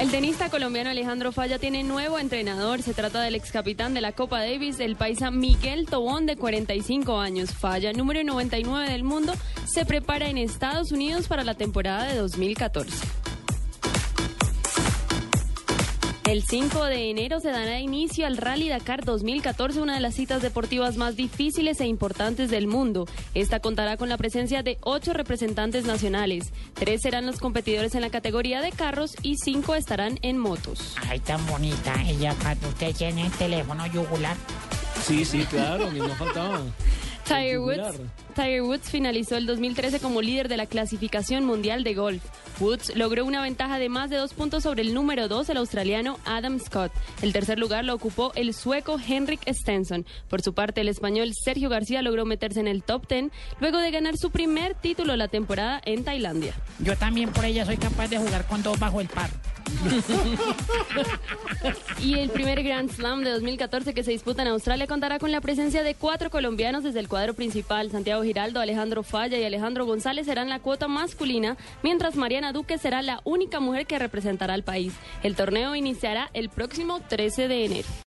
El tenista colombiano Alejandro Falla tiene nuevo entrenador. Se trata del ex capitán de la Copa Davis, el paisa Miguel Tobón, de 45 años. Falla, número 99 del mundo, se prepara en Estados Unidos para la temporada de 2014. El 5 de enero se dará inicio al Rally Dakar 2014, una de las citas deportivas más difíciles e importantes del mundo. Esta contará con la presencia de ocho representantes nacionales. Tres serán los competidores en la categoría de carros y cinco estarán en motos. Ay, tan bonita ella, usted tiene el teléfono yugular. Sí, sí, claro, que no faltaba. Tiger Woods. Tiger Woods finalizó el 2013 como líder de la clasificación mundial de golf. Woods logró una ventaja de más de dos puntos sobre el número dos, el australiano Adam Scott. El tercer lugar lo ocupó el sueco Henrik Stenson. Por su parte, el español Sergio García logró meterse en el top 10 luego de ganar su primer título la temporada en Tailandia. Yo también por ella soy capaz de jugar con dos bajo el par. Y el primer Grand Slam de 2014 que se disputa en Australia contará con la presencia de cuatro colombianos desde el cuadro principal. Santiago Giraldo, Alejandro Falla y Alejandro González serán la cuota masculina, mientras Mariana Duque será la única mujer que representará al país. El torneo iniciará el próximo 13 de enero.